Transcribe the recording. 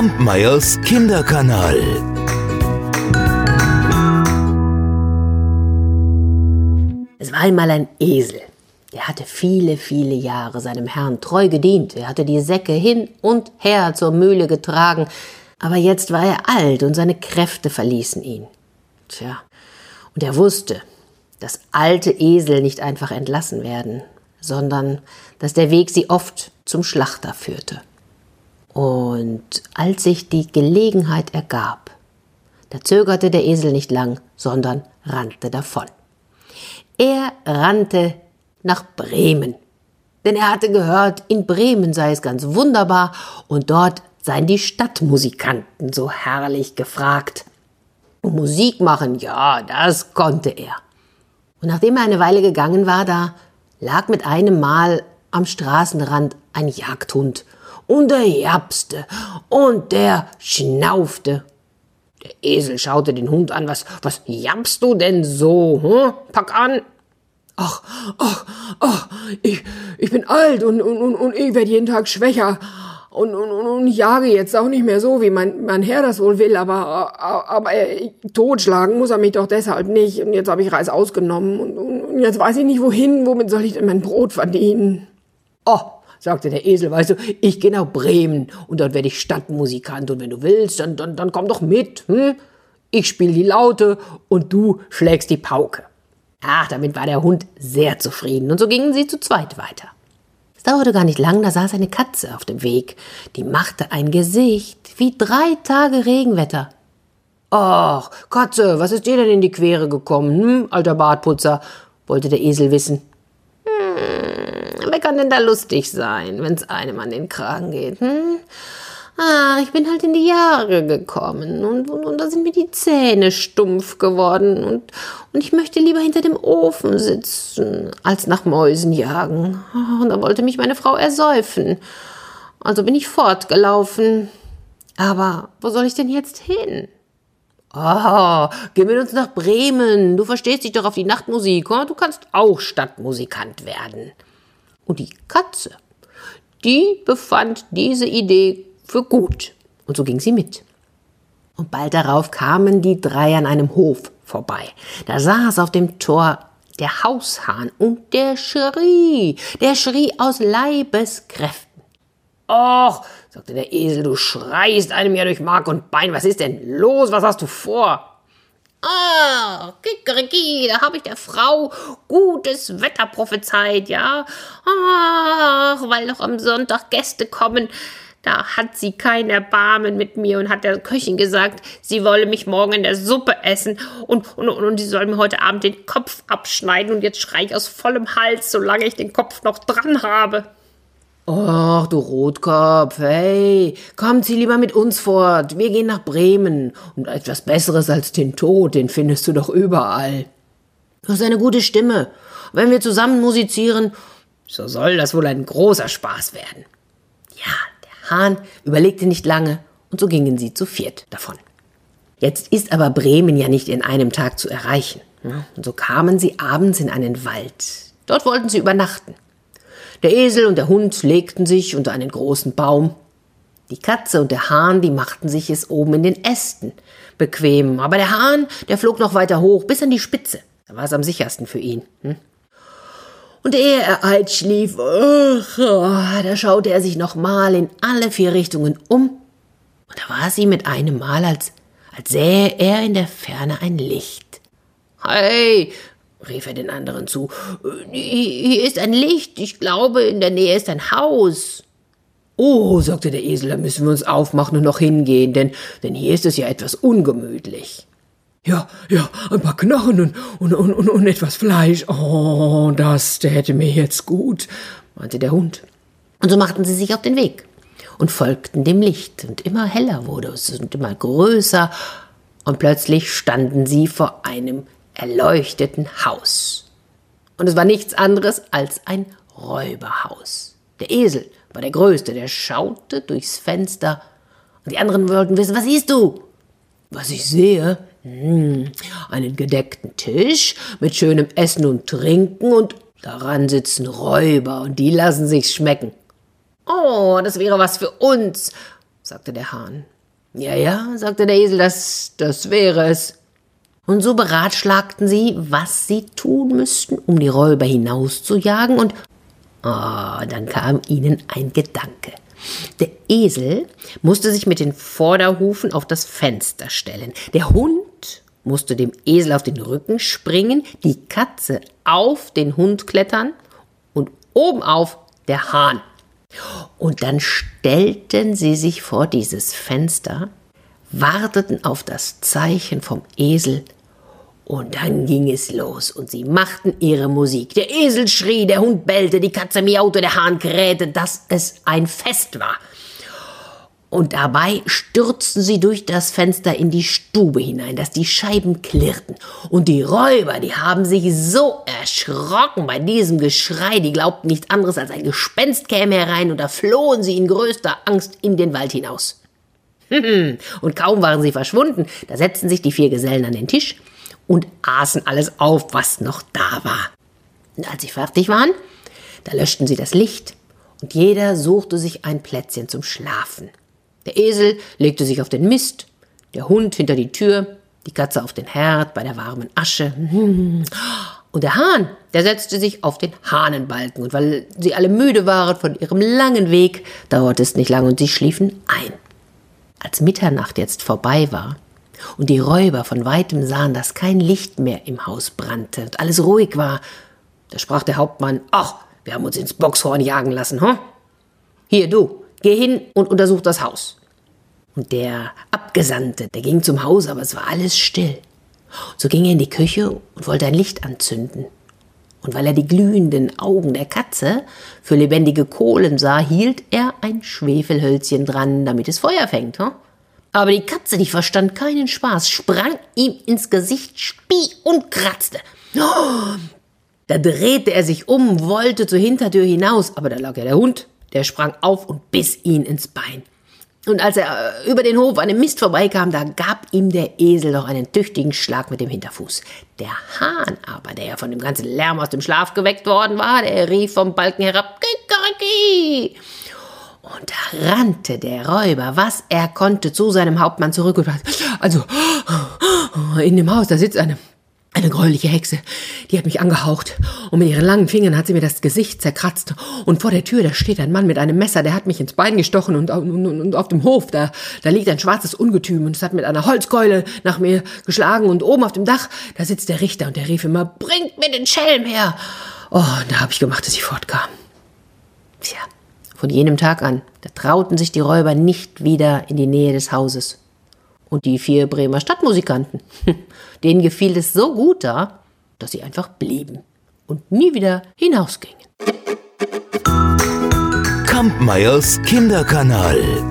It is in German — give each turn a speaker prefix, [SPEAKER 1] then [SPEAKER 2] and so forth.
[SPEAKER 1] Kampmeyers Kinderkanal.
[SPEAKER 2] Es war einmal ein Esel. Der hatte viele, viele Jahre seinem Herrn treu gedient. Er hatte die Säcke hin und her zur Mühle getragen. Aber jetzt war er alt und seine Kräfte verließen ihn. Tja, und er wusste, dass alte Esel nicht einfach entlassen werden, sondern dass der Weg sie oft zum Schlachter führte. Und als sich die Gelegenheit ergab, da zögerte der Esel nicht lang, sondern rannte davon. Er rannte nach Bremen. Denn er hatte gehört, in Bremen sei es ganz wunderbar und dort seien die Stadtmusikanten so herrlich gefragt. Musik machen, ja, das konnte er. Und nachdem er eine Weile gegangen war, da lag mit einem Mal am Straßenrand ein Jagdhund. Und der japste und der schnaufte. Der Esel schaute den Hund an. Was, was jappst du denn so? Hm? Pack an. Ach, ach, ach, ich, ich bin alt und, und, und, und ich werde jeden Tag schwächer und, und, und, und jage jetzt auch nicht mehr so, wie mein, mein Herr das wohl will, aber, aber äh, totschlagen muss er mich doch deshalb nicht. Und jetzt habe ich Reis ausgenommen und, und, und jetzt weiß ich nicht wohin, womit soll ich denn mein Brot verdienen? Oh, sagte der Esel, weißt du, ich gehe nach Bremen und dort werde ich Stadtmusikant und wenn du willst, dann, dann, dann komm doch mit. Hm? Ich spiele die Laute und du schlägst die Pauke. Ach, damit war der Hund sehr zufrieden und so gingen sie zu zweit weiter. Es dauerte gar nicht lang, da saß eine Katze auf dem Weg. Die machte ein Gesicht wie drei Tage Regenwetter. Ach, Katze, was ist dir denn in die Quere gekommen, hm, alter Bartputzer? wollte der Esel wissen. Hm, denn da lustig sein, wenn's einem an den Kragen geht, hm? Ah, ich bin halt in die Jahre gekommen und, und, und da sind mir die Zähne stumpf geworden und, und ich möchte lieber hinter dem Ofen sitzen, als nach Mäusen jagen. Und da wollte mich meine Frau ersäufen. Also bin ich fortgelaufen. Aber wo soll ich denn jetzt hin? Oh, geh mit uns nach Bremen. Du verstehst dich doch auf die Nachtmusik. Du kannst auch Stadtmusikant werden. Und die Katze, die befand diese Idee für gut. Und so ging sie mit. Und bald darauf kamen die drei an einem Hof vorbei. Da saß auf dem Tor der Haushahn und der schrie, der schrie aus Leibeskräften. Och, sagte der Esel, du schreist einem ja durch Mark und Bein. Was ist denn los? Was hast du vor? Ah, Kikeriki, da habe ich der Frau gutes Wetter prophezeit, ja. Ach, weil noch am Sonntag Gäste kommen. Da hat sie kein Erbarmen mit mir und hat der Köchin gesagt, sie wolle mich morgen in der Suppe essen und, und, und, und sie soll mir heute Abend den Kopf abschneiden und jetzt schrei ich aus vollem Hals, solange ich den Kopf noch dran habe. Ach, du Rotkopf, hey, komm, zieh lieber mit uns fort. Wir gehen nach Bremen. Und etwas Besseres als den Tod, den findest du doch überall. Du hast eine gute Stimme. Wenn wir zusammen musizieren, so soll das wohl ein großer Spaß werden. Ja, Hahn überlegte nicht lange und so gingen sie zu viert davon. Jetzt ist aber Bremen ja nicht in einem Tag zu erreichen. Und so kamen sie abends in einen Wald. Dort wollten sie übernachten. Der Esel und der Hund legten sich unter einen großen Baum. Die Katze und der Hahn, die machten sich es oben in den Ästen bequem. Aber der Hahn, der flog noch weiter hoch, bis an die Spitze. Da war es am sichersten für ihn. Hm? Und ehe er einschlief, oh, da schaute er sich nochmal in alle vier Richtungen um, und da war sie mit einem Mal, als, als sähe er in der Ferne ein Licht. Hey, rief er den anderen zu, hier ist ein Licht, ich glaube, in der Nähe ist ein Haus. Oh, sagte der Esel, da müssen wir uns aufmachen und noch hingehen, denn, denn hier ist es ja etwas ungemütlich. Ja, ja, ein paar Knochen und, und, und, und, und etwas Fleisch. Oh, das täte mir jetzt gut, meinte der Hund. Und so machten sie sich auf den Weg und folgten dem Licht, und immer heller wurde es und immer größer, und plötzlich standen sie vor einem erleuchteten Haus. Und es war nichts anderes als ein Räuberhaus. Der Esel war der Größte, der schaute durchs Fenster, und die anderen wollten wissen, was siehst du? Was ich sehe, hm, einen gedeckten Tisch mit schönem Essen und Trinken und daran sitzen Räuber und die lassen sich's schmecken. Oh, das wäre was für uns, sagte der Hahn. Ja, ja, sagte der Esel, das, das wäre es. Und so beratschlagten sie, was sie tun müssten, um die Räuber hinauszujagen, und oh, dann kam ihnen ein Gedanke. Der Esel musste sich mit den Vorderhufen auf das Fenster stellen. Der Hund musste dem Esel auf den Rücken springen, die Katze auf den Hund klettern und obenauf der Hahn. Und dann stellten sie sich vor dieses Fenster, warteten auf das Zeichen vom Esel, und dann ging es los und sie machten ihre Musik. Der Esel schrie, der Hund bellte, die Katze miaute, der Hahn krähte, dass es ein Fest war. Und dabei stürzten sie durch das Fenster in die Stube hinein, dass die Scheiben klirrten. Und die Räuber, die haben sich so erschrocken bei diesem Geschrei, die glaubten nichts anderes als ein Gespenst käme herein, und da flohen sie in größter Angst in den Wald hinaus. und kaum waren sie verschwunden, da setzten sich die vier Gesellen an den Tisch, und aßen alles auf, was noch da war. Und als sie fertig waren, da löschten sie das Licht und jeder suchte sich ein Plätzchen zum Schlafen. Der Esel legte sich auf den Mist, der Hund hinter die Tür, die Katze auf den Herd bei der warmen Asche. Und der Hahn, der setzte sich auf den Hahnenbalken. Und weil sie alle müde waren von ihrem langen Weg, dauerte es nicht lang und sie schliefen ein. Als Mitternacht jetzt vorbei war, und die Räuber von weitem sahen, dass kein Licht mehr im Haus brannte und alles ruhig war. Da sprach der Hauptmann, ach, wir haben uns ins Boxhorn jagen lassen, hm? Hier, du, geh hin und untersuch das Haus. Und der Abgesandte, der ging zum Haus, aber es war alles still. So ging er in die Küche und wollte ein Licht anzünden. Und weil er die glühenden Augen der Katze für lebendige Kohlen sah, hielt er ein Schwefelhölzchen dran, damit es Feuer fängt. Hm? Aber die Katze, die verstand keinen Spaß, sprang ihm ins Gesicht, spie und kratzte. Oh, da drehte er sich um, wollte zur Hintertür hinaus, aber da lag ja der Hund, der sprang auf und biss ihn ins Bein. Und als er äh, über den Hof an dem Mist vorbeikam, da gab ihm der Esel noch einen tüchtigen Schlag mit dem Hinterfuß. Der Hahn aber, der ja von dem ganzen Lärm aus dem Schlaf geweckt worden war, der rief vom Balken herab, Kikeriki! Und da rannte der Räuber, was er konnte, zu seinem Hauptmann zurück und sagte, also, in dem Haus, da sitzt eine, eine gräuliche Hexe, die hat mich angehaucht und mit ihren langen Fingern hat sie mir das Gesicht zerkratzt und vor der Tür, da steht ein Mann mit einem Messer, der hat mich ins Bein gestochen und, und, und auf dem Hof, da, da liegt ein schwarzes Ungetüm und es hat mit einer Holzkeule nach mir geschlagen und oben auf dem Dach, da sitzt der Richter und der rief immer, bringt mir den Schelm her. Oh, da habe ich gemacht, dass ich fortkam. Tja. Von jenem Tag an, da trauten sich die Räuber nicht wieder in die Nähe des Hauses. Und die vier Bremer Stadtmusikanten, denen gefiel es so gut da, dass sie einfach blieben und nie wieder hinausgingen.
[SPEAKER 1] Kampmeyers Kinderkanal.